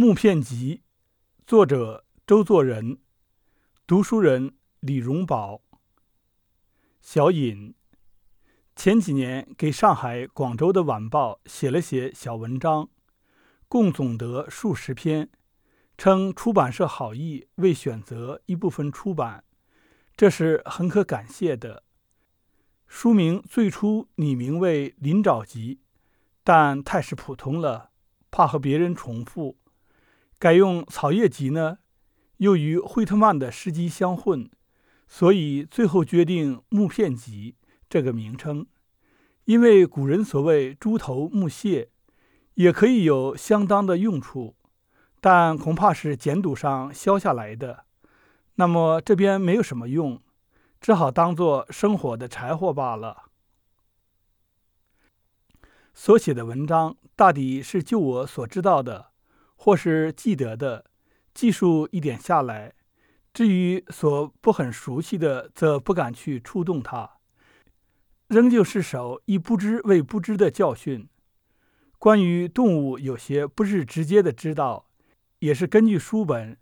木片集》，作者周作人，读书人李荣宝。小尹前几年给上海、广州的晚报写了写小文章，共总得数十篇，称出版社好意未选择一部分出版，这是很可感谢的。书名最初拟名为《林沼集》，但太是普通了，怕和别人重复。改用草叶集呢，又与惠特曼的诗集相混，所以最后决定木片集这个名称。因为古人所谓“猪头木屑”，也可以有相当的用处，但恐怕是简牍上削下来的，那么这边没有什么用，只好当做生火的柴火罢了。所写的文章大抵是就我所知道的。或是记得的，记述一点下来；至于所不很熟悉的，则不敢去触动它，仍旧是手以不知为不知的教训。关于动物，有些不是直接的知道，也是根据书本，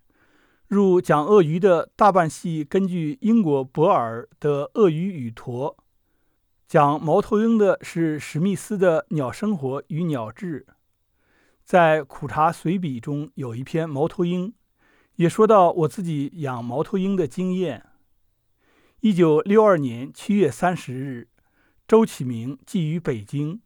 如讲鳄鱼的大半系根据英国博尔的《鳄鱼与驼》，讲猫头鹰的是史密斯的《鸟生活与鸟志》。在苦茶随笔中有一篇猫头鹰，也说到我自己养猫头鹰的经验。一九六二年七月三十日，周启明寄于北京，